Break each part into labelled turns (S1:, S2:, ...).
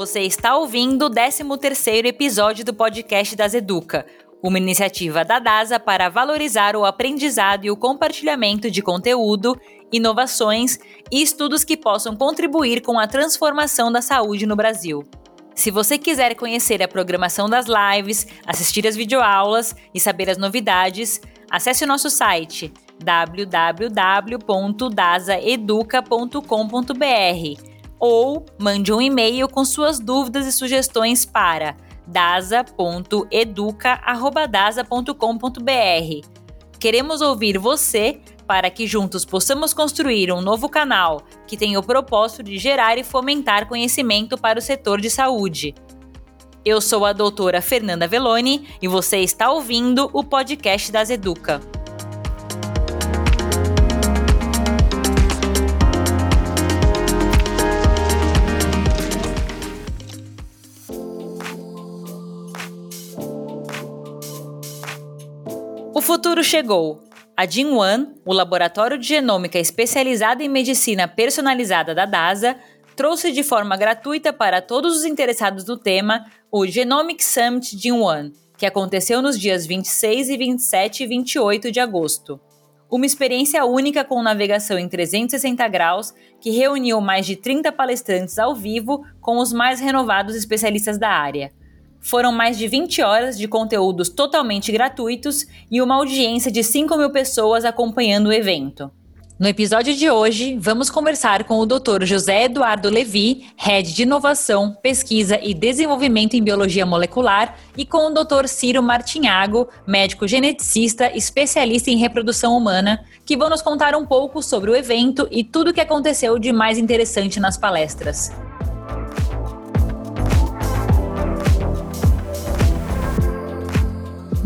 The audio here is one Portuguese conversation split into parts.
S1: Você está ouvindo o 13º episódio do podcast das Educa, uma iniciativa da DASA para valorizar o aprendizado e o compartilhamento de conteúdo, inovações e estudos que possam contribuir com a transformação da saúde no Brasil. Se você quiser conhecer a programação das lives, assistir às videoaulas e saber as novidades, acesse o nosso site www.dasaeduca.com.br ou mande um e-mail com suas dúvidas e sugestões para dasa.educa@dasa.com.br. Queremos ouvir você para que juntos possamos construir um novo canal que tem o propósito de gerar e fomentar conhecimento para o setor de saúde. Eu sou a doutora Fernanda Veloni e você está ouvindo o podcast das Educa. O futuro chegou. A Jinwan, o laboratório de genômica especializado em medicina personalizada da DASA, trouxe de forma gratuita para todos os interessados no tema o Genomic Summit Jinwan, que aconteceu nos dias 26 e 27 e 28 de agosto. Uma experiência única com navegação em 360 graus que reuniu mais de 30 palestrantes ao vivo com os mais renovados especialistas da área. Foram mais de 20 horas de conteúdos totalmente gratuitos e uma audiência de 5 mil pessoas acompanhando o evento. No episódio de hoje, vamos conversar com o Dr. José Eduardo Levi, Head de Inovação, Pesquisa e Desenvolvimento em Biologia Molecular, e com o Dr. Ciro Martinhago, médico geneticista, especialista em reprodução humana, que vão nos contar um pouco sobre o evento e tudo o que aconteceu de mais interessante nas palestras.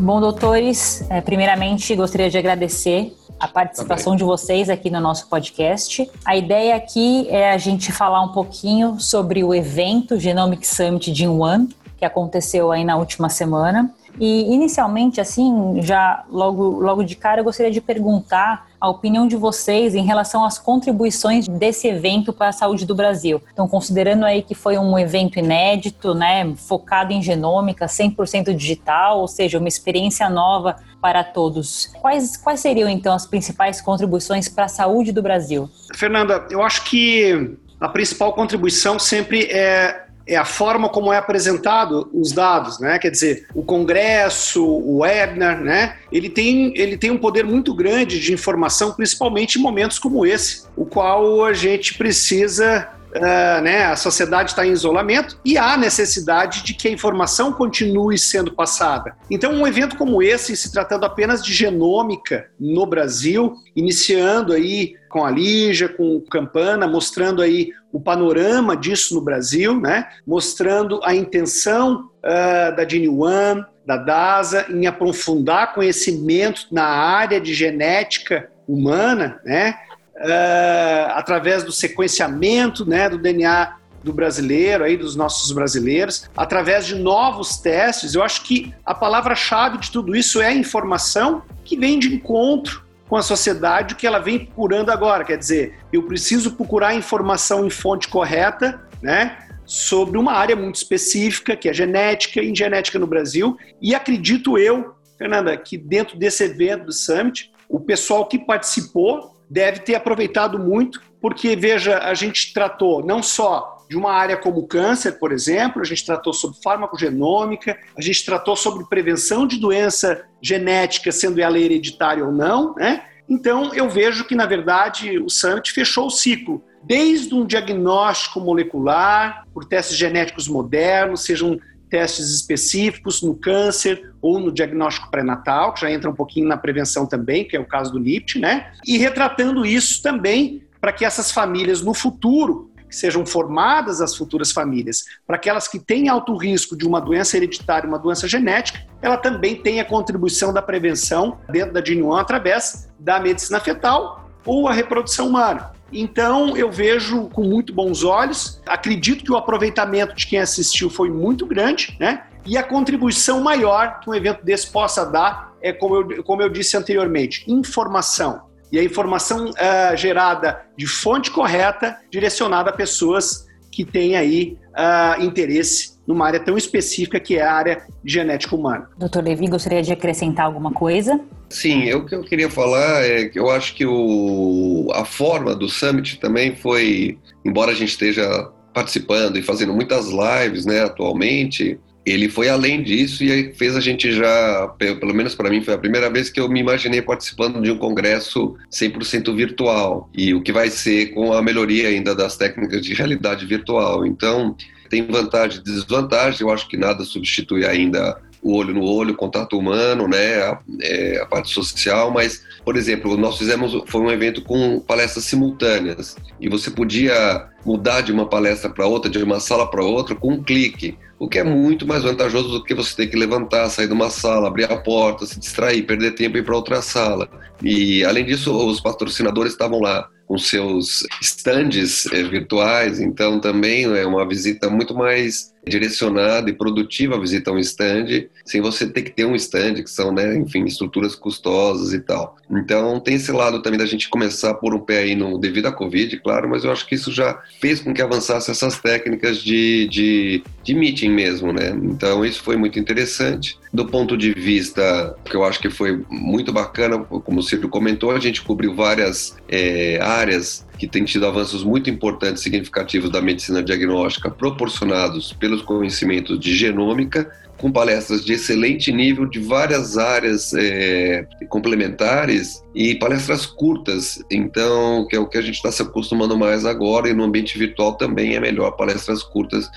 S1: Bom, doutores, é, primeiramente gostaria de agradecer a participação tá de vocês aqui no nosso podcast. A ideia aqui é a gente falar um pouquinho sobre o evento Genomic Summit de One, que aconteceu aí na última semana. E inicialmente, assim, já logo, logo de cara, eu gostaria de perguntar a opinião de vocês em relação às contribuições desse evento para a saúde do Brasil. Então, considerando aí que foi um evento inédito, né, focado em genômica, 100% digital, ou seja, uma experiência nova para todos. Quais, quais seriam, então, as principais contribuições para a saúde do Brasil?
S2: Fernanda, eu acho que a principal contribuição sempre é é a forma como é apresentado os dados, né? Quer dizer, o Congresso, o webinar, né? Ele tem, ele tem um poder muito grande de informação, principalmente em momentos como esse, o qual a gente precisa Uh, né, a sociedade está em isolamento e há necessidade de que a informação continue sendo passada. Então, um evento como esse, se tratando apenas de genômica no Brasil, iniciando aí com a Lígia, com o Campana, mostrando aí o panorama disso no Brasil, né? mostrando a intenção uh, da Gene One, da DASA, em aprofundar conhecimento na área de genética humana, né? Uh, através do sequenciamento né, do DNA do brasileiro, aí dos nossos brasileiros, através de novos testes. Eu acho que a palavra-chave de tudo isso é a informação que vem de encontro com a sociedade que ela vem procurando agora. Quer dizer, eu preciso procurar informação em fonte correta, né? Sobre uma área muito específica, que é genética, em genética no Brasil. E acredito eu, Fernanda, que dentro desse evento do Summit, o pessoal que participou deve ter aproveitado muito, porque, veja, a gente tratou não só de uma área como câncer, por exemplo, a gente tratou sobre farmacogenômica, a gente tratou sobre prevenção de doença genética, sendo ela hereditária ou não, né? Então, eu vejo que, na verdade, o Summit fechou o ciclo, desde um diagnóstico molecular, por testes genéticos modernos, sejam testes específicos no câncer ou no diagnóstico pré-natal, que já entra um pouquinho na prevenção também, que é o caso do NIPT, né? E retratando isso também para que essas famílias no futuro sejam formadas as futuras famílias, para aquelas que têm alto risco de uma doença hereditária, uma doença genética, ela também tem a contribuição da prevenção dentro da GENUAN através da medicina fetal ou a reprodução humana. Então, eu vejo com muito bons olhos. Acredito que o aproveitamento de quem assistiu foi muito grande, né? E a contribuição maior que um evento desse possa dar é, como eu, como eu disse anteriormente, informação e a informação uh, gerada de fonte correta, direcionada a pessoas que têm aí uh, interesse numa área tão específica que é a área de genética humana.
S1: Doutor Levi, gostaria de acrescentar alguma coisa?
S3: Sim, eu, o que eu queria falar é que eu acho que o, a forma do Summit também foi, embora a gente esteja participando e fazendo muitas lives né, atualmente, ele foi além disso e fez a gente já, pelo menos para mim, foi a primeira vez que eu me imaginei participando de um congresso 100% virtual e o que vai ser com a melhoria ainda das técnicas de realidade virtual. Então, tem vantagem e desvantagem, eu acho que nada substitui ainda o olho no olho, o contato humano, né, a, é, a, parte social, mas, por exemplo, nós fizemos, foi um evento com palestras simultâneas, e você podia mudar de uma palestra para outra, de uma sala para outra, com um clique, o que é muito mais vantajoso do que você ter que levantar, sair de uma sala, abrir a porta, se distrair, perder tempo e ir para outra sala. E, além disso, os patrocinadores estavam lá com seus stands eh, virtuais, então também é uma visita muito mais direcionada e produtiva a visita a um stand, sem você ter que ter um stand, que são, né, enfim, estruturas custosas e tal. Então tem esse lado também da gente começar por um pé aí no, devido à Covid, claro, mas eu acho que isso já fez com que avançasse essas técnicas de, de, de meeting mesmo, né? Então isso foi muito interessante. Do ponto de vista que eu acho que foi muito bacana, como o Ciro comentou, a gente cobriu várias é, áreas que têm tido avanços muito importantes e significativos da medicina diagnóstica proporcionados pelos conhecimentos de genômica com palestras de excelente nível de várias áreas é, complementares e palestras curtas. Então, que é o que a gente está se acostumando mais agora, e no ambiente virtual também é melhor palestras curtas,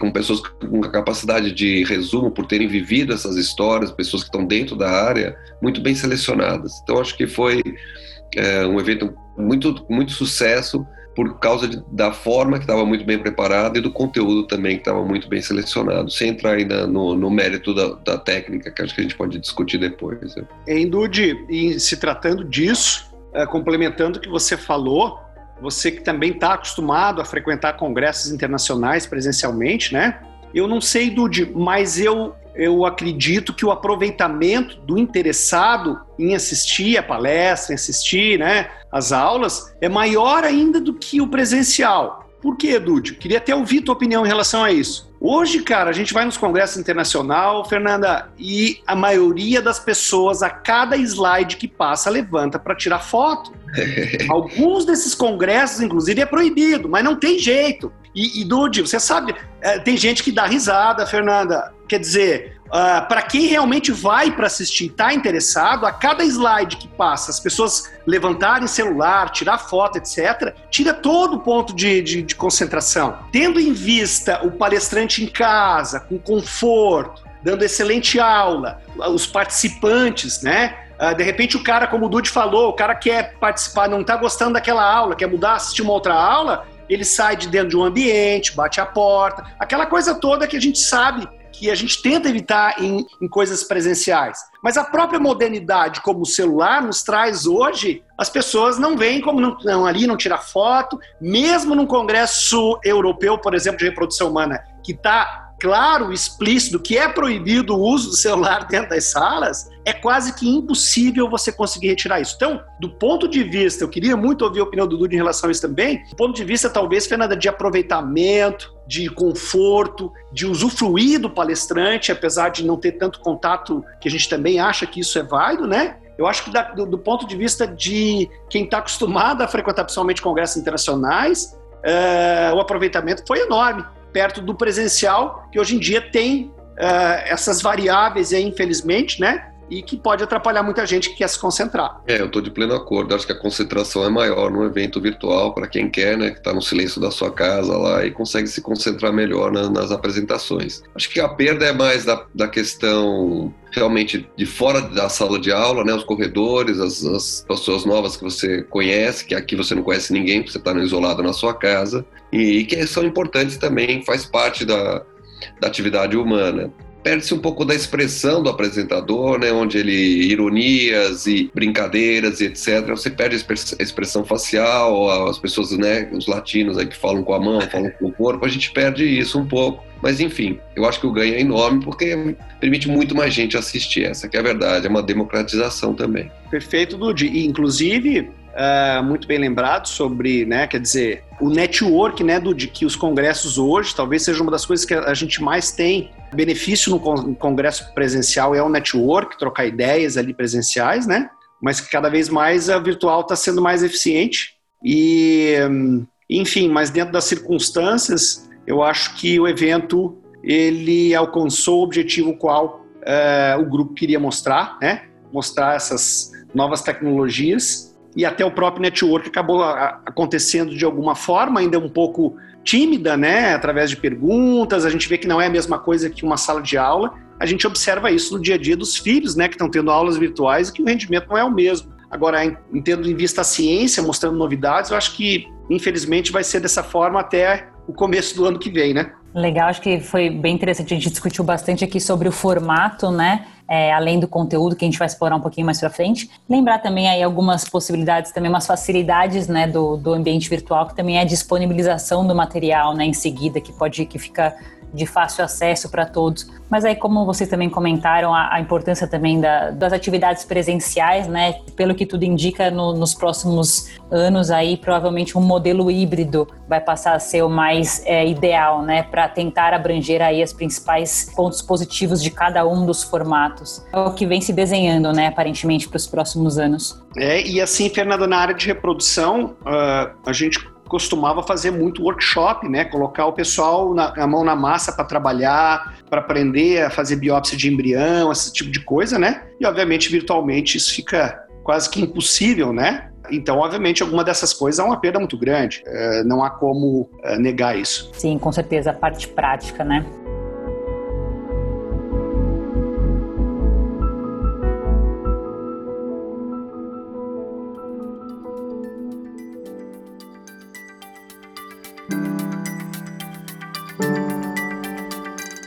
S3: com pessoas com capacidade de resumo, por terem vivido essas histórias, pessoas que estão dentro da área, muito bem selecionadas. Então, acho que foi é, um evento muito, muito sucesso por causa de, da forma que estava muito bem preparada e do conteúdo também que estava muito bem selecionado, sem entrar ainda no, no mérito da, da, técnica, que acho que a gente pode discutir depois. Né?
S2: Em Dude, e se tratando disso, é, complementando o que você falou, você que também está acostumado a frequentar congressos internacionais presencialmente, né? Eu não sei, Dude, mas eu, eu acredito que o aproveitamento do interessado em assistir a palestra, em assistir né, as aulas, é maior ainda do que o presencial. Por quê, Dude? Queria até ouvir tua opinião em relação a isso. Hoje, cara, a gente vai nos congressos internacional, Fernanda, e a maioria das pessoas, a cada slide que passa, levanta para tirar foto. Alguns desses congressos, inclusive, é proibido, mas não tem jeito. E, e Dude, você sabe, é, tem gente que dá risada, Fernanda. Quer dizer, uh, ah, para quem realmente vai para assistir, está interessado, a cada slide que passa, as pessoas levantarem celular, tirar foto, etc., tira todo o ponto de, de, de concentração. Tendo em vista o palestrante em casa, com conforto, dando excelente aula, os participantes, né? Uh, de repente o cara, como o Dude falou, o cara quer participar, não está gostando daquela aula, quer mudar, assistir uma outra aula, ele sai de dentro de um ambiente, bate a porta, aquela coisa toda que a gente sabe que a gente tenta evitar em, em, coisas presenciais. Mas a própria modernidade, como o celular, nos traz hoje, as pessoas não veem como não, não ali, não tira foto, mesmo num congresso europeu, por exemplo, de reprodução humana, que está claro, explícito, que é proibido o uso do celular dentro das salas, é quase que impossível você conseguir retirar isso. Então, do ponto de vista, eu queria muito ouvir a opinião do Dudu em relação a isso também, do ponto de vista, talvez, Fernanda, de aproveitamento, de conforto, de usufruir do palestrante, apesar de não ter tanto contato, que a gente também acha que isso é válido, né? Eu acho que da, do, do, ponto de vista de quem está acostumado a frequentar principalmente congressos internacionais, é, o aproveitamento foi enorme perto do presencial, que hoje em dia tem uh, essas variáveis, aí, infelizmente, né? E que pode atrapalhar muita gente que quer se concentrar.
S3: É, eu estou de pleno acordo. Acho que a concentração é maior num evento virtual para quem quer, né? Que está no silêncio da sua casa lá e consegue se concentrar melhor na, nas apresentações. Acho que a perda é mais da, da questão realmente de fora da sala de aula, né, os corredores, as, as, pessoas novas que você conhece, que aqui você não conhece ninguém, porque você está isolado na sua casa, e, e que são importantes também, faz parte da, da atividade humana perde-se um pouco da expressão do apresentador, né, onde ele ironias e brincadeiras e etc. Você perde a expressão facial, as pessoas, né, os latinos aí que falam com a mão, falam com o corpo, a gente perde isso um pouco. Mas enfim, eu acho que o ganho é enorme porque permite muito mais gente assistir. Essa que é a verdade, é uma democratização também.
S2: Perfeito, Ludi. E inclusive uh, muito bem lembrado sobre, né, quer dizer, o network, né, do, de que os congressos hoje, talvez seja uma das coisas que a gente mais tem benefício no congresso presencial é o network, trocar ideias ali presenciais, né? Mas que cada vez mais a virtual está sendo mais eficiente e, enfim, mas dentro das circunstâncias, eu acho que o evento ele alcançou o objetivo qual uh, o grupo queria mostrar, né? Mostrar essas novas tecnologias e até o próprio network acabou acontecendo de alguma forma, ainda um pouco tímida, né? Através de perguntas, a gente vê que não é a mesma coisa que uma sala de aula. A gente observa isso no dia a dia dos filhos, né? Que estão tendo aulas virtuais e que o rendimento não é o mesmo. Agora, em, tendo em vista a ciência, mostrando novidades, eu acho que, infelizmente, vai ser dessa forma até o começo do ano que vem, né?
S1: Legal, acho que foi bem interessante. A gente discutiu bastante aqui sobre o formato, né? É, além do conteúdo que a gente vai explorar um pouquinho mais para frente. Lembrar também aí algumas possibilidades, também umas facilidades, né, do, do ambiente virtual, que também é a disponibilização do material, né, em seguida, que pode que fica de fácil acesso para todos. Mas aí, como vocês também comentaram, a, a importância também da, das atividades presenciais, né? Pelo que tudo indica, no, nos próximos anos aí, provavelmente um modelo híbrido vai passar a ser o mais é, ideal, né? Para tentar abranger aí os principais pontos positivos de cada um dos formatos. É o que vem se desenhando, né? Aparentemente, para os próximos anos.
S2: É, e assim, Fernando, na área de reprodução, uh, a gente costumava fazer muito workshop, né? Colocar o pessoal na, a mão na massa para trabalhar, para aprender a fazer biópsia de embrião, esse tipo de coisa, né? E obviamente virtualmente isso fica quase que impossível, né? Então, obviamente, alguma dessas coisas é uma perda muito grande. É, não há como é, negar isso.
S1: Sim, com certeza, a parte prática, né?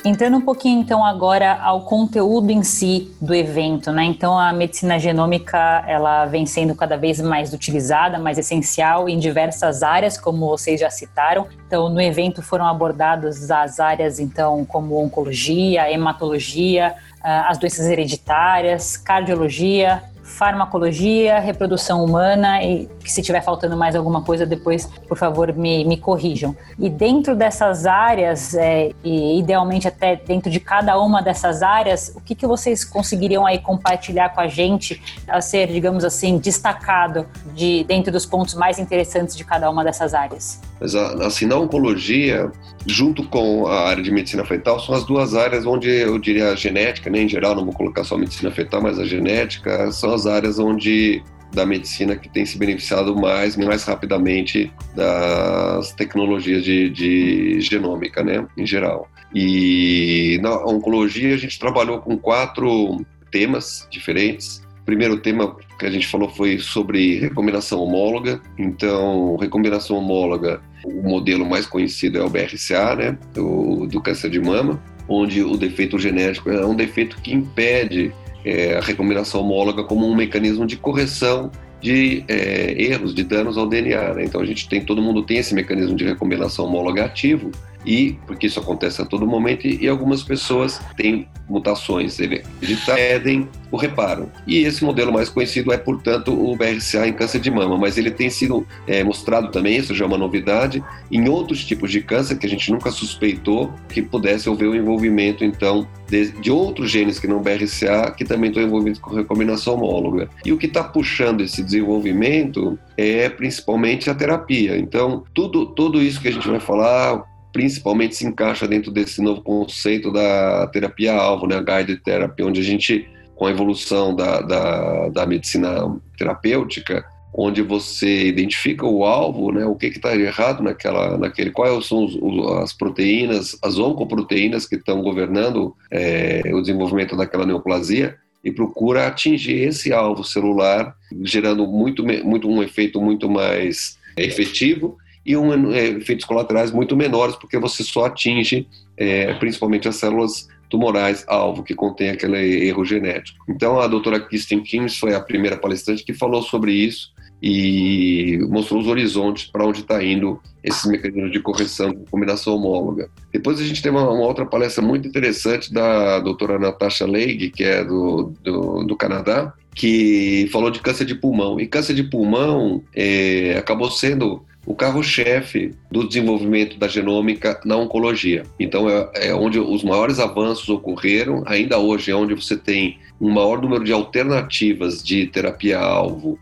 S1: Entrando um pouquinho então agora ao conteúdo em si do evento, né? Então a medicina genômica ela vem sendo cada vez mais utilizada, mais essencial em diversas áreas, como vocês já citaram. Então no evento foram abordadas as áreas então como oncologia, hematologia, ah, as doenças hereditárias, cardiologia, farmacologia, reprodução humana e se tiver faltando mais alguma coisa depois, por favor, me, me corrijam. E dentro dessas áreas, é, e idealmente até dentro de cada uma dessas áreas, o que, que vocês conseguiriam aí compartilhar com a gente a ser, digamos assim, destacado de dentro dos pontos mais interessantes de cada uma dessas áreas?
S3: Mas assim, na oncologia, junto com a área de medicina fetal, são as duas áreas onde eu diria a genética, né, em geral, não vou colocar só medicina fetal, mas a genética, são as áreas onde da medicina que tem se beneficiado mais, mais rapidamente das tecnologias de, de genômica, né, em geral. E na oncologia a gente trabalhou com quatro temas diferentes. O primeiro tema que a gente falou foi sobre recombinação homóloga. Então, recombinação homóloga, o modelo mais conhecido é o BRCA, né, do, do câncer de mama, onde o defeito genético é um defeito que impede é, a recombinação homóloga como um mecanismo de correção de é, erros, de danos ao DNA. Né? Então a gente tem, todo mundo tem esse mecanismo de recombinação homóloga ativo e porque isso acontece a todo momento e, algumas pessoas têm mutações hereditárias, o reparo. E esse modelo mais conhecido é, portanto, o BRCA em câncer de mama, mas ele tem sido é, mostrado também, isso já é uma novidade, em outros tipos de câncer que a gente nunca suspeitou que pudesse haver o envolvimento, então, de, de outros genes que não BRCA, que também estão envolvidos com recombinação homóloga. E o que está puxando esse desenvolvimento é principalmente a terapia. Então, tudo, tudo isso que a gente vai falar, principalmente se encaixa dentro desse novo conceito da terapia-alvo, né, a guided therapy, onde a gente, com a evolução da, da, da medicina terapêutica, onde você identifica o alvo, né, o que está errado naquela, naquele, quais são os, as proteínas, as oncoproteínas que estão governando é, o desenvolvimento daquela neoplasia e procura atingir esse alvo celular, gerando muito, muito um efeito muito mais efetivo e um, é, efeitos colaterais muito menores, porque você só atinge é, principalmente as células tumorais alvo que contém aquele erro genético. Então a doutora Kirsten Kims foi a primeira palestrante que falou sobre isso e mostrou os horizontes para onde está indo esses mecanismos de correção com combinação homóloga. Depois a gente tem uma, uma, outra palestra muito interessante da doutora Natasha Leigh, que é do, do, do, Canadá, que falou de câncer de pulmão. E câncer de pulmão é, acabou sendo o carro-chefe do desenvolvimento da genômica na oncologia. Então é, é onde os maiores avanços ocorreram, ainda hoje é onde você tem um maior número de alternativas de terapia-alvo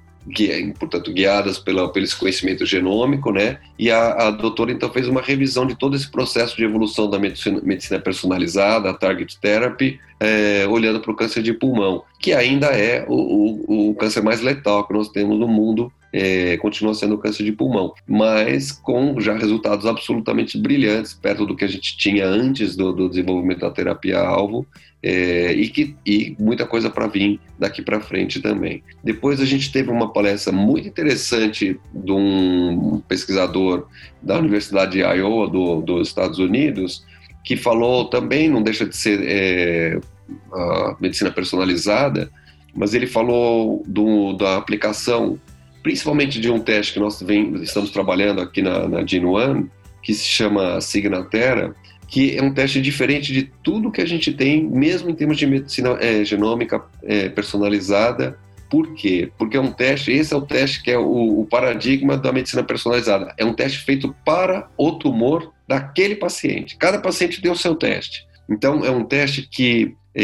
S3: portanto, guiadas pela, pelo conhecimento genômico, né? E a, a doutora, então, fez uma revisão de todo esse processo de evolução da medicina, medicina personalizada, a target therapy, é, olhando para o câncer de pulmão, que ainda é o, o, o, câncer mais letal que nós temos no mundo, é, continua sendo câncer de pulmão, mas com já resultados absolutamente brilhantes, perto do que a gente tinha antes do, do desenvolvimento da terapia-alvo, é, e, que, e muita coisa para vir daqui para frente também. Depois a gente teve uma palestra muito interessante de um pesquisador da Universidade de Iowa, do, dos Estados Unidos, que falou também, não deixa de ser é, medicina personalizada, mas ele falou do, da aplicação, principalmente de um teste que nós vem, estamos trabalhando aqui na, na que se chama Signatera, que é um teste diferente de tudo que a gente tem, mesmo em termos de medicina é, genômica é, personalizada. Por quê? Porque é um teste, esse é o teste que é o, o, paradigma da medicina personalizada. É um teste feito para o tumor daquele paciente. Cada paciente tem o seu teste. Então, é um teste que é,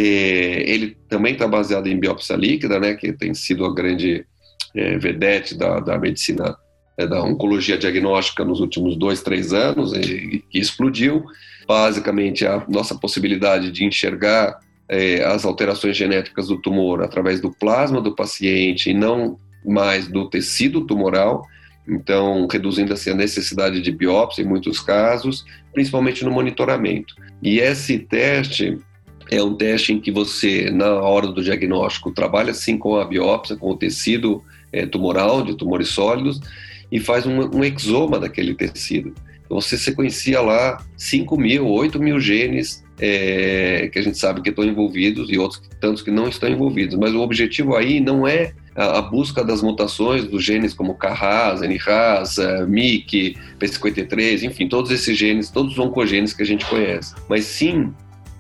S3: ele também está baseado em biópsia líquida, né, que tem sido a grande é, vedete da, da medicina, é, da oncologia diagnóstica nos últimos dois, três anos, e, e explodiu basicamente a nossa possibilidade de enxergar é, as alterações genéticas do tumor através do plasma do paciente e não mais do tecido tumoral, então reduzindo assim a necessidade de biópsia em muitos casos, principalmente no monitoramento. E esse teste é um teste em que você, na hora do diagnóstico, trabalha sim com a biópsia, com o tecido é, tumoral, de tumores sólidos, e faz um, um exoma daquele tecido. Então, você sequencia lá 5 mil, 8 mil genes é, que a gente sabe que estão envolvidos e outros tantos que não estão envolvidos. Mas o objetivo aí não é a, a busca das mutações dos genes como KRAS, NRAS, MYC, P53, enfim, todos esses genes, todos os oncogenes que a gente conhece. Mas sim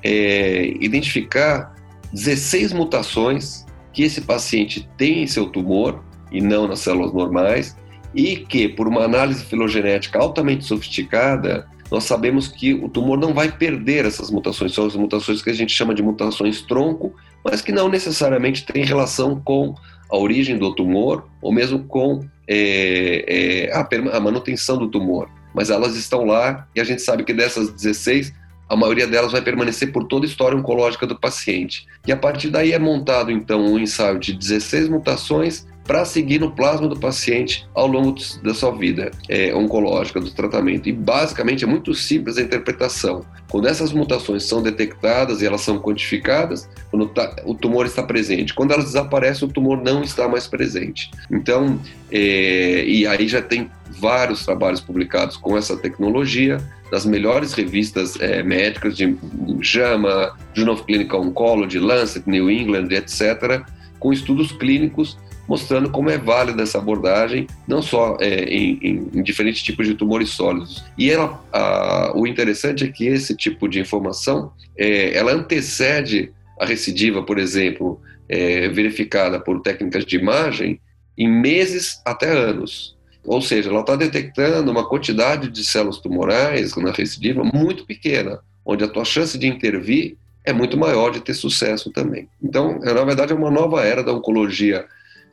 S3: é, identificar 16 mutações que esse paciente tem em seu tumor e não nas células normais e que, por uma análise filogenética altamente sofisticada, nós sabemos que o tumor não vai perder essas mutações, são as mutações que a gente chama de mutações tronco, mas que não necessariamente têm relação com a origem do tumor ou mesmo com é, é, a, a manutenção do tumor. Mas elas estão lá e a gente sabe que dessas 16, a maioria delas vai permanecer por toda a história oncológica do paciente. E a partir daí é montado então um ensaio de 16 mutações para seguir no plasma do paciente ao longo da sua vida é, oncológica, do tratamento. E basicamente é muito simples a interpretação. Quando essas mutações são detectadas e elas são quantificadas, quando tá, o tumor está presente. Quando elas desaparecem, o tumor não está mais presente. Então, é, e aí já tem vários trabalhos publicados com essa tecnologia das melhores revistas é, médicas de JAMA, Journal of Clinical Oncology, Lancet, New England, etc., com estudos clínicos mostrando como é válida essa abordagem, não só é, em, em, em, diferentes tipos de tumores sólidos. E ela, a, o interessante é que esse tipo de informação, é, ela antecede a recidiva, por exemplo, é, verificada por técnicas de imagem, em meses até anos. Ou seja, ela está detectando uma quantidade de células tumorais na recidiva muito pequena, onde a tua chance de intervir é muito maior de ter sucesso também. Então, na verdade, é uma nova era da oncologia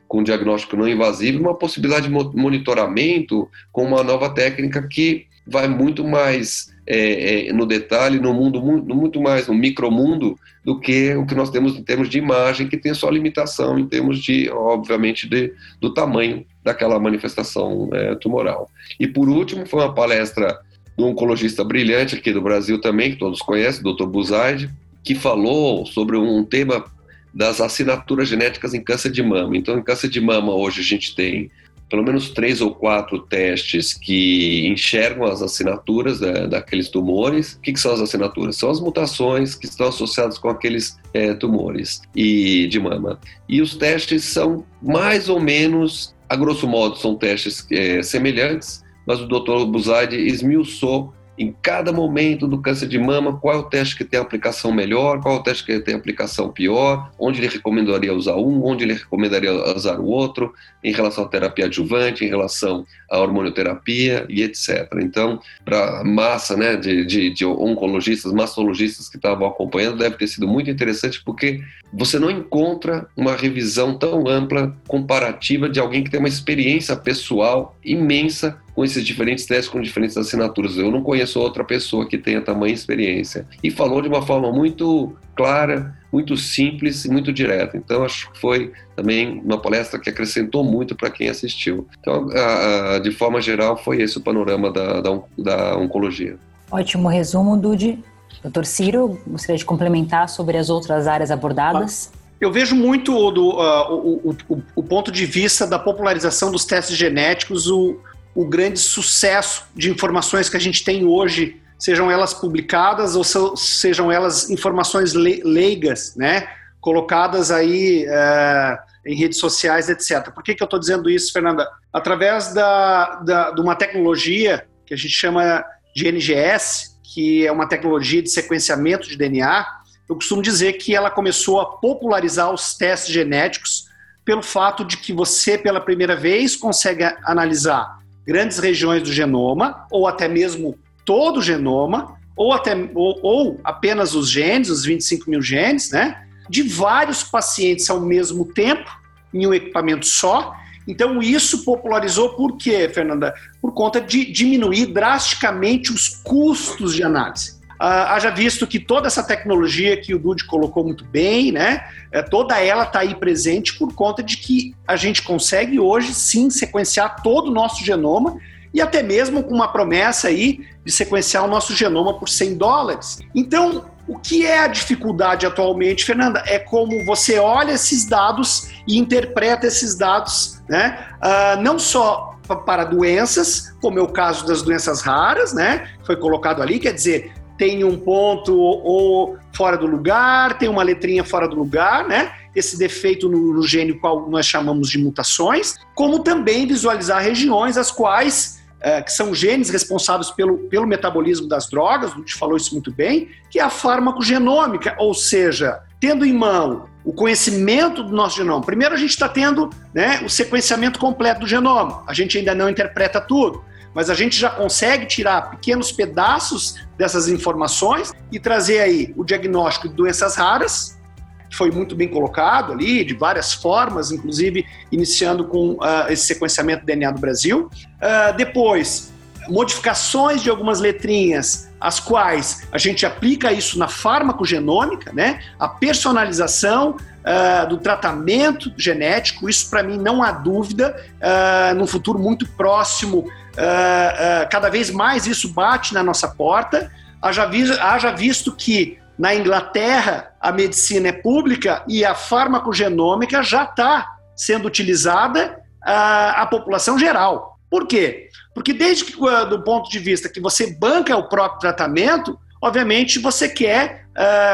S3: com diagnóstico não invasivo uma possibilidade de monitoramento com uma nova técnica que vai muito mais é, é, no detalhe, no mundo muito, mais no micromundo do que o que nós temos em termos de imagem, que tem sua limitação em termos de, obviamente, de, do tamanho daquela manifestação é, tumoral. E por último, foi uma palestra um oncologista brilhante aqui do Brasil também, que todos conhecem, Dr. Buzaide, que falou sobre um tema das assinaturas genéticas em câncer de mama. Então, em câncer de mama, hoje a gente tem pelo menos três ou quatro testes que enxergam as assinaturas da, daqueles tumores. O que, que, são as assinaturas? São as mutações que estão associadas com aqueles é, tumores e de mama. E os testes são mais ou menos, a grosso modo, são testes é, semelhantes, mas o Dr. Buzaide esmiuçou em cada momento do câncer de mama, qual é o teste que tem aplicação melhor, qual é o teste que tem aplicação pior, onde ele recomendaria usar um, onde ele recomendaria usar o outro, em relação à terapia adjuvante, em relação à hormonioterapia e etc. Então, para a massa né, de, de, de oncologistas, mastologistas que estavam acompanhando, deve ter sido muito interessante, porque você não encontra uma revisão tão ampla, comparativa, de alguém que tem uma experiência pessoal imensa com esses diferentes testes, com diferentes assinaturas. Eu não conheço outra pessoa que tenha tamanha experiência. E falou de uma forma muito clara, muito simples e muito direta. Então, acho que foi também uma palestra que acrescentou muito para quem assistiu. Então, a, a, de forma geral, foi esse o panorama da, da, da oncologia.
S4: Ótimo resumo, Dude. Doutor Ciro, gostaria de complementar sobre as outras áreas abordadas?
S2: Eu vejo muito do, uh, o, o, o, ponto de vista da popularização dos testes genéticos, o, o grande sucesso de informações que a gente tem hoje, sejam elas publicadas ou sejam elas informações leigas, né? Colocadas aí é, em redes sociais, etc. Por que, que eu estou dizendo isso, Fernanda? Através da, da, de uma tecnologia que a gente chama de NGS, que é uma tecnologia de sequenciamento de DNA, eu costumo dizer que ela começou a popularizar os testes genéticos pelo fato de que você, pela primeira vez, consegue analisar grandes regiões do genoma, ou até mesmo todo o genoma, ou, até, ou, ou apenas os genes, os 25 mil genes, né? De vários pacientes ao mesmo tempo, em um equipamento só. Então, isso popularizou por quê, Fernanda? Por conta de diminuir drasticamente os custos de análise. Uh, haja visto que toda essa tecnologia que o Dude colocou muito bem, né, é, toda ela está aí presente por conta de que a gente consegue hoje sim sequenciar todo o nosso genoma e até mesmo com uma promessa aí de sequenciar o nosso genoma por 100 dólares. Então, o que é a dificuldade atualmente, Fernanda? É como você olha esses dados e interpreta esses dados, né? Uh, não só para doenças, como é o caso das doenças raras, né? Foi colocado ali, quer dizer, tem um ponto ou fora do lugar, tem uma letrinha fora do lugar, né? Esse defeito no, no gene qual nós chamamos de mutações, como também visualizar regiões as quais é, que são genes responsáveis pelo, pelo metabolismo das drogas, a gente falou isso muito bem, que é a farmacogenômica, ou seja, tendo em mão o conhecimento do nosso genoma. Primeiro a gente está tendo né, o sequenciamento completo do genoma, a gente ainda não interpreta tudo mas a gente já consegue tirar pequenos pedaços dessas informações e trazer aí o diagnóstico de doenças raras, que foi muito bem colocado ali, de várias formas, inclusive iniciando com uh, esse sequenciamento do DNA do Brasil. Uh, depois, modificações de algumas letrinhas, as quais a gente aplica isso na farmacogenômica, né? A personalização uh, do tratamento genético, isso para mim não há dúvida, uh, no futuro muito próximo Uh, uh, cada vez mais isso bate na nossa porta. Haja, vi haja visto que na Inglaterra a medicina é pública e a farmacogenômica já está sendo utilizada uh, a população geral. Por quê? Porque desde que, do ponto de vista que você banca o próprio tratamento, obviamente você quer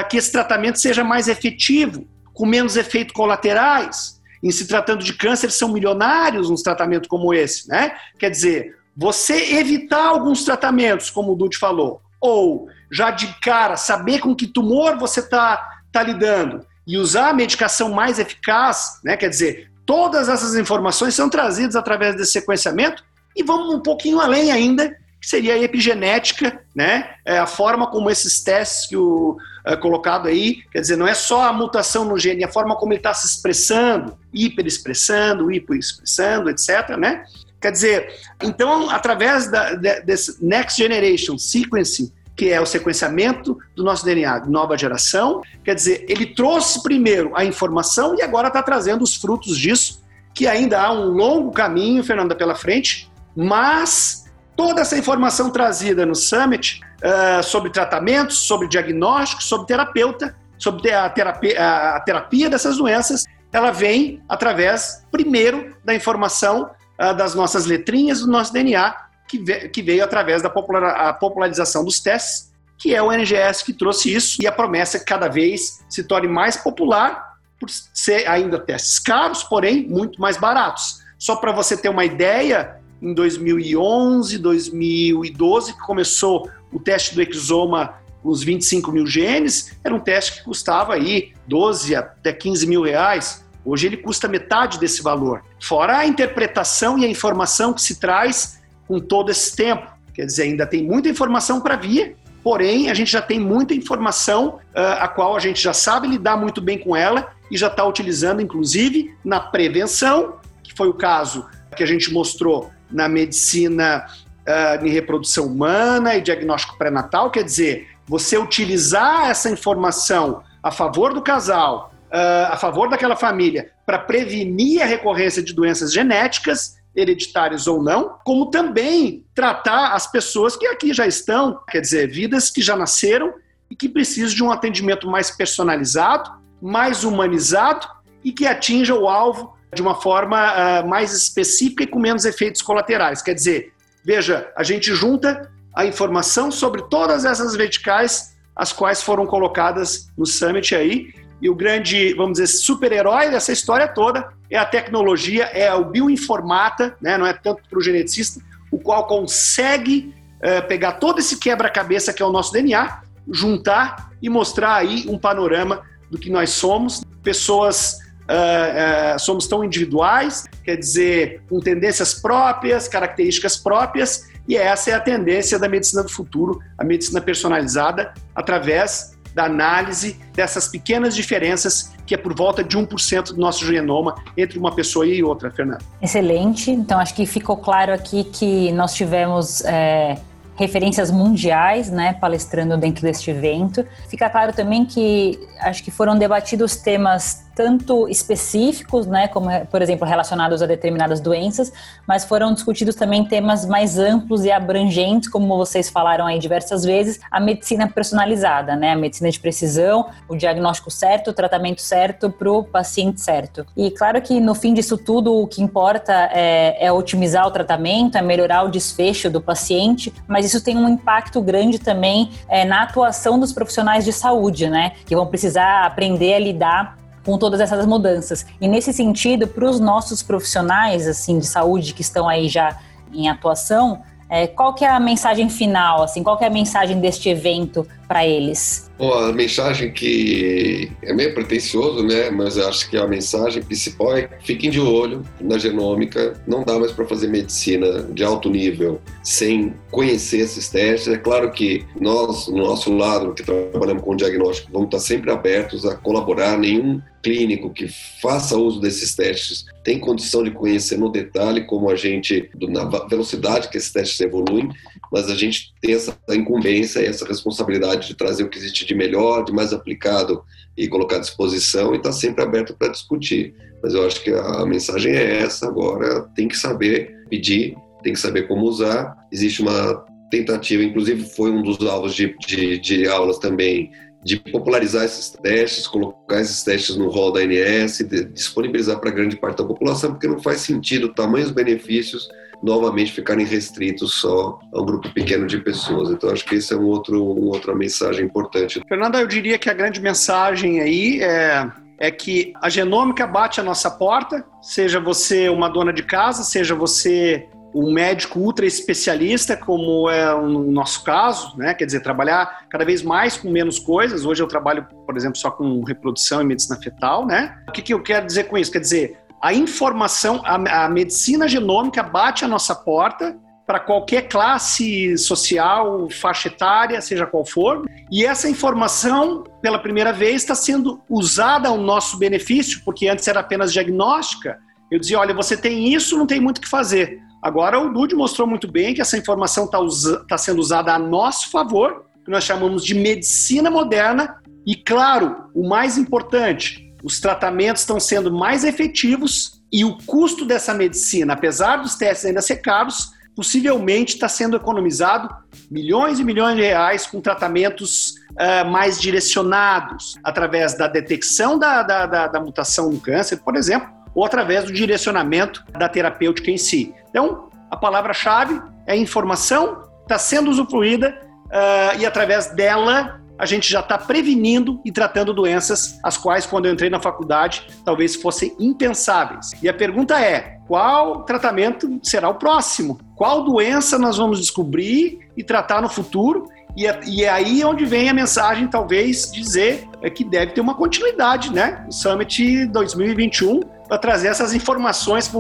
S2: que esse tratamento seja mais efetivo, com menos efeitos colaterais. Em se tratando de câncer, são milionários uns tratamentos como esse, né? Quer dizer, você evitar alguns tratamentos, como o Dude falou, ou já de cara saber com que tumor você está tá lidando e usar a medicação mais eficaz, né? quer dizer, todas essas informações são trazidas através desse sequenciamento e vamos um pouquinho além ainda, que seria a epigenética, né? É a forma como esses testes que o é, colocado aí, quer dizer, não é só a mutação no gene, é a forma como ele está se expressando, hiperexpressando, hipoexpressando, etc., né? Quer dizer, então, através da, desse Next Generation Sequencing, que é o sequenciamento do nosso DNA de nova geração, quer dizer, ele trouxe primeiro a informação e agora está trazendo os frutos disso, que ainda há um longo caminho, Fernanda, pela frente, mas toda essa informação trazida no Summit uh, sobre tratamentos, sobre diagnóstico, sobre terapeuta, sobre a terapia, a terapia dessas doenças, ela vem através, primeiro, da informação uh, das nossas letrinhas do nosso DNA, que, ve que veio através da popular popularização dos testes, que é o NGS que trouxe isso, e a promessa é que cada vez se torne mais popular, por ser ainda testes caros, porém muito mais baratos. Só para você ter uma ideia, em 2011, 2012, que começou o teste do exoma os 25 mil genes, era um teste que custava aí 12 até 15 mil reais. Hoje ele custa metade desse valor. Fora a interpretação e a informação que se traz com todo esse tempo. Quer dizer, ainda tem muita informação para vir, porém a gente já tem muita informação uh, a qual a gente já sabe lidar muito bem com ela e já está utilizando, inclusive, na prevenção, que foi o caso que a gente mostrou na medicina uh, em reprodução humana e diagnóstico pré-natal, quer dizer, você utilizar essa informação a favor do casal, uh, a favor daquela família, para prevenir a recorrência de doenças genéticas, hereditárias ou não, como também tratar as pessoas que aqui já estão, quer dizer, vidas que já nasceram e que precisam de um atendimento mais personalizado, mais humanizado e que atinja o alvo de uma forma uh, mais específica e com menos efeitos colaterais. Quer dizer, veja, a gente junta a informação sobre todas essas verticais as quais foram colocadas no Summit aí. E o grande, vamos dizer, super-herói dessa história toda é a tecnologia, é o bioinformata, né? não é tanto para o geneticista, o qual consegue uh, pegar todo esse quebra-cabeça que é o nosso DNA, juntar e mostrar aí um panorama do que nós somos, pessoas Uh, uh, somos tão individuais, quer dizer, com tendências próprias, características próprias, e essa é a tendência da medicina do futuro, a medicina personalizada, através da análise dessas pequenas diferenças, que é por volta de 1% do nosso genoma entre uma pessoa e outra, Fernanda.
S1: Excelente. Então, acho que ficou claro aqui que nós tivemos. É referências mundiais, né, palestrando dentro deste evento. Fica claro também que acho que foram debatidos temas tanto específicos, né, como por exemplo relacionados a determinadas doenças, mas foram discutidos também temas mais amplos e abrangentes, como vocês falaram aí diversas vezes, a medicina personalizada, né, a medicina de precisão, o diagnóstico certo, o tratamento certo para o paciente certo. E claro que no fim disso tudo o que importa é, é otimizar o tratamento, é melhorar o desfecho do paciente, mas isso tem um impacto grande também é, na atuação dos profissionais de saúde, né, que vão precisar aprender a lidar com todas essas mudanças. E nesse sentido, para os nossos profissionais assim de saúde que estão aí já em atuação, é, qual que é a mensagem final, assim, qual que é a mensagem deste evento para eles?
S3: Bom, a mensagem que é meio pretensioso, né? Mas acho que a mensagem principal é fiquem de olho na genômica. Não dá mais para fazer medicina de alto nível sem conhecer esses testes. É claro que nós, no nosso lado, que trabalhamos com diagnóstico, vamos estar sempre abertos a colaborar. Nenhum clínico que faça uso desses testes tem condição de conhecer no detalhe como a gente, na velocidade que esses testes evoluem, mas a gente tem essa incumbência e essa responsabilidade de trazer o que existe de melhor, de mais aplicado e colocar à disposição e está sempre aberto para discutir. Mas eu acho que a mensagem é essa agora, tem que saber pedir, tem que saber como usar. Existe uma tentativa, inclusive foi um dos alvos de, de, de aulas também, de popularizar esses testes, colocar esses testes no rol da ANS, disponibilizar para grande parte da população, porque não faz sentido tamanhos benefícios novamente ficarem restritos só a um grupo pequeno de pessoas. Então acho que esse é um outro, uma outra mensagem importante.
S2: Fernanda, eu diria que a grande mensagem aí é é que a genômica bate a nossa porta, seja você uma dona de casa, seja você um médico ultra especialista, como é o nosso caso, né? Quer dizer, trabalhar cada vez mais com menos coisas. Hoje eu trabalho, por exemplo, só com reprodução e medicina fetal, né? O que, que eu quero dizer com isso? Quer dizer, a informação, a, a medicina genômica bate a nossa porta para qualquer classe social, faixa etária, seja qual for, e essa informação, pela primeira vez, está sendo usada ao nosso benefício, porque antes era apenas diagnóstica. Eu dizia, olha, você tem isso, não tem muito o que fazer. Agora o Dude mostrou muito bem que essa informação está tá sendo usada a nosso favor, que nós chamamos de medicina moderna, e claro, o mais importante, os tratamentos estão sendo mais efetivos e o custo dessa medicina, apesar dos testes ainda ser caros, possivelmente está sendo economizado milhões e milhões de reais com tratamentos uh, mais direcionados, através da detecção da, da, da, da mutação no câncer, por exemplo, ou através do direcionamento da terapêutica em si. Então, a palavra-chave é informação, está sendo usufruída uh, e através dela a gente já está prevenindo e tratando doenças as quais, quando eu entrei na faculdade, talvez fossem impensáveis. E a pergunta é: qual tratamento será o próximo? Qual doença nós vamos descobrir e tratar no futuro? E é, e é aí onde vem a mensagem, talvez, dizer é que deve ter uma continuidade, né? O Summit 2021 para trazer essas informações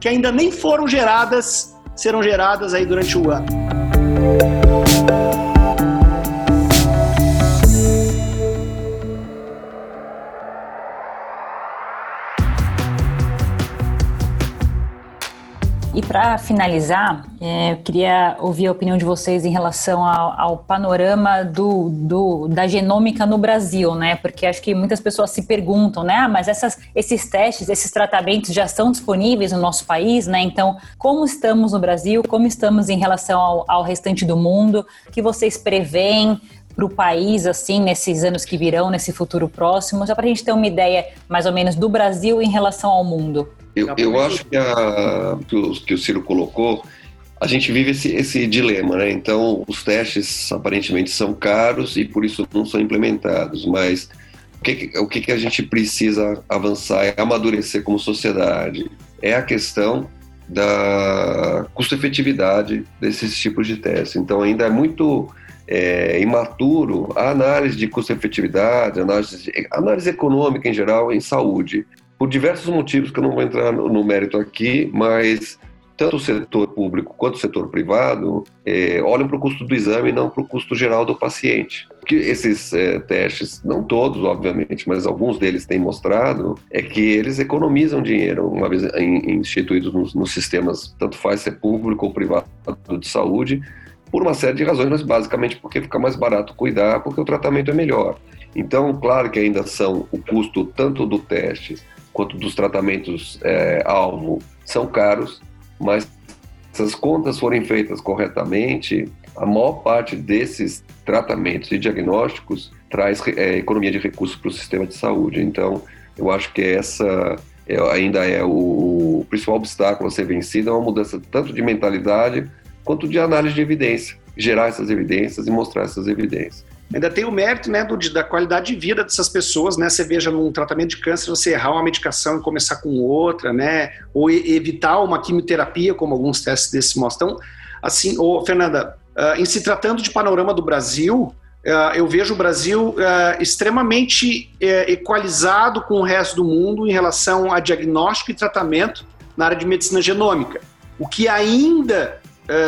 S2: que ainda nem foram geradas, serão geradas aí durante o ano.
S4: Para finalizar, é, eu queria ouvir a opinião de vocês em relação ao, ao panorama do, do, da genômica no Brasil, né? Porque acho que muitas pessoas se perguntam, né? Ah, mas essas, esses testes, esses tratamentos já estão disponíveis no nosso país, né? Então, como estamos no Brasil? Como estamos em relação ao, ao restante do mundo? O que vocês preveem? para o país, assim, nesses anos que virão, nesse futuro próximo, só para a gente ter uma ideia mais ou menos do Brasil em relação ao mundo.
S3: Eu, eu acho que, a, que, o, que o Ciro colocou, a gente vive esse, esse dilema, né? Então, os testes aparentemente são caros e por isso não são implementados, mas o que, o que a gente precisa avançar é amadurecer como sociedade. É a questão da custo-efetividade desses tipos de testes. Então, ainda é muito é, imaturo a análise de custo-efetividade, análise, análise econômica em geral em saúde por diversos motivos que eu não vou entrar no, no mérito aqui, mas tanto o setor público quanto o setor privado é, olham para o custo do exame e não para o custo geral do paciente. O que esses é, testes, não todos, obviamente, mas alguns deles têm mostrado, é que eles economizam dinheiro, uma vez instituídos nos, nos sistemas, tanto faz ser público ou privado de saúde, por uma série de razões, mas basicamente porque fica mais barato cuidar, porque o tratamento é melhor. Então, claro que ainda são o custo tanto do teste quanto dos tratamentos é, alvo são caros, mas se as contas forem feitas corretamente, a maior parte desses tratamentos e diagnósticos traz é, economia de recursos para o sistema de saúde. Então, eu acho que essa é, ainda é o, o, principal obstáculo a ser vencido, é uma mudança tanto de mentalidade quanto de análise de evidência, gerar essas evidências e mostrar essas evidências
S2: ainda tem o mérito né, do, da qualidade de vida dessas pessoas, né? Você veja num tratamento de câncer, você errar uma medicação e começar com outra, né? Ou evitar uma quimioterapia, como alguns testes desses mostram. Assim, ô, Fernanda, uh, em se tratando de panorama do Brasil, uh, eu vejo o Brasil uh, extremamente eh, equalizado com o resto do mundo em relação a diagnóstico e tratamento na área de medicina genômica. O que ainda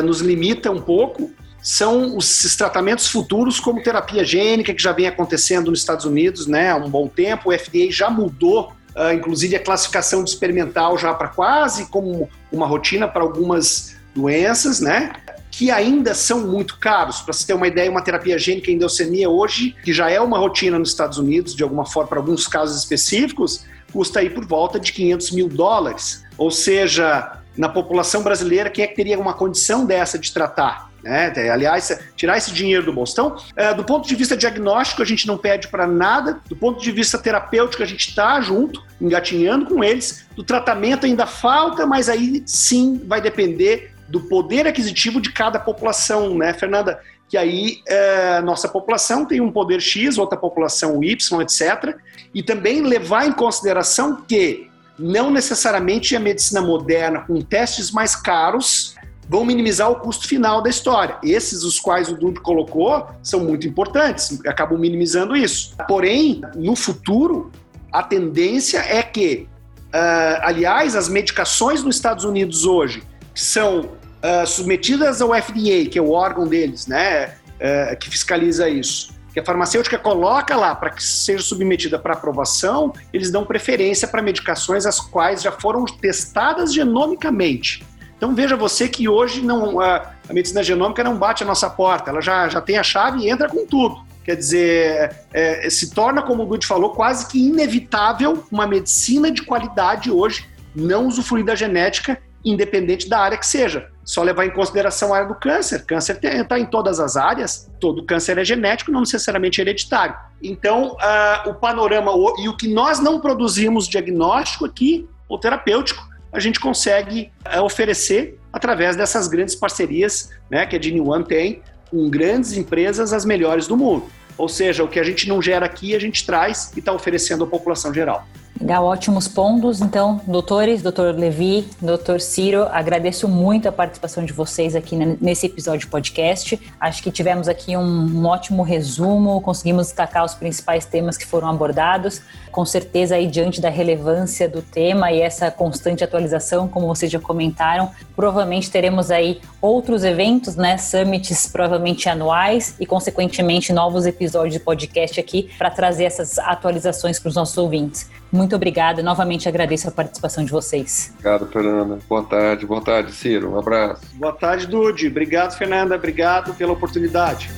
S2: nos limita um pouco são os tratamentos futuros como terapia gênica, que já vem acontecendo nos Estados Unidos né, há um bom tempo. O FDA já mudou, uh, inclusive, a classificação de experimental já para quase como uma rotina para algumas doenças, né? Que ainda são muito caros. Para você ter uma ideia, uma terapia gênica em leucemia hoje, que já é uma rotina nos Estados Unidos, de alguma forma, para alguns casos específicos, custa aí por volta de 500 mil dólares. Ou seja, na população brasileira, quem é que teria uma condição dessa de tratar? Né? Aliás, tirar esse dinheiro do bolso. Então, é, do ponto de vista diagnóstico, a gente não pede para nada. Do ponto de vista terapêutico, a gente está junto, engatinhando com eles. Do tratamento ainda falta, mas aí sim vai depender do poder aquisitivo de cada população, né, Fernanda? Que aí é, nossa população tem um poder X, outra população Y, etc. E também levar em consideração que não necessariamente a medicina moderna, com testes mais caros, vão minimizar o custo final da história. Esses, os quais o Dudu colocou, são muito importantes, acabam minimizando isso. Porém, no futuro, a tendência é que, uh, aliás, as medicações nos Estados Unidos hoje são uh, submetidas ao FDA, que é o órgão deles, né, uh, que fiscaliza isso. Que a farmacêutica coloca lá para que seja submetida para aprovação, eles dão preferência para medicações as quais já foram testadas genomicamente. Então veja você que hoje não a, a, medicina genômica não bate a nossa porta, ela já, já tem a chave e entra com tudo. Quer dizer, é, se torna, como o Dude falou, quase que inevitável uma medicina de qualidade hoje não usufruir da genética, independente da área que seja. Só levar em consideração a área do câncer. Câncer está em todas as áreas, todo câncer é genético, não necessariamente hereditário. Então, uh, o panorama e o que nós não produzimos diagnóstico aqui ou terapêutico, a gente consegue é, oferecer através dessas grandes parcerias né, que a Gene One tem com grandes empresas, as melhores do mundo. Ou seja, o que a gente não gera aqui, a gente traz e está oferecendo à população geral.
S4: Legal, ótimos pontos. Então, doutores, doutor Levi, doutor Ciro, agradeço muito a participação de vocês aqui nesse episódio podcast. Acho que tivemos aqui um, um, ótimo resumo, conseguimos destacar os principais temas que foram abordados. Com certeza, aí, diante da relevância do tema e essa constante atualização, como vocês já comentaram, provavelmente teremos aí outros eventos, né? Summits provavelmente anuais e, consequentemente, novos episódios de podcast aqui para trazer essas atualizações para os nossos ouvintes. Muito obrigada. Novamente agradeço a participação de vocês.
S3: Obrigado, Fernanda. Boa tarde. Boa tarde, Ciro. Um abraço.
S2: Boa tarde, Dude. Obrigado, Fernanda. Obrigado pela oportunidade.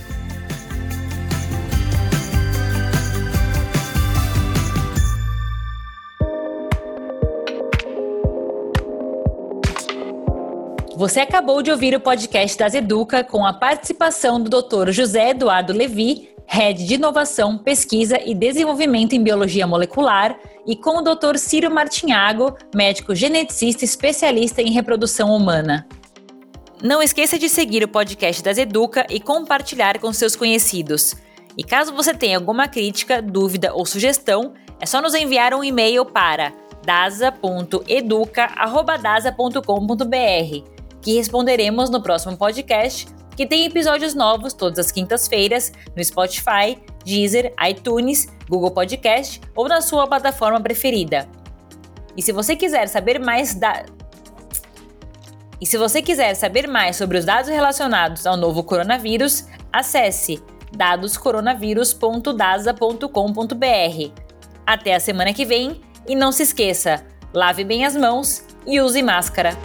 S1: Você acabou de ouvir o podcast das Educa com a participação do Dr. José Eduardo Levi, Head de Inovação, Pesquisa e Desenvolvimento em Biologia Molecular, e com o Dr. Ciro Martinhago, médico geneticista especialista em reprodução humana. Não esqueça de seguir o podcast das Educa e compartilhar com seus conhecidos. E caso você tenha alguma crítica, dúvida ou sugestão, é só nos enviar um e-mail para dasa.educa.dasa.com.br que responderemos no próximo podcast, que tem episódios novos todas as quintas-feiras no Spotify, Deezer, iTunes, Google Podcast ou na sua plataforma preferida. E se você quiser saber mais da E se você quiser saber mais sobre os dados relacionados ao novo coronavírus, acesse dadoscoronavírus.dasa.com.br. Até a semana que vem e não se esqueça, lave bem as mãos e use máscara.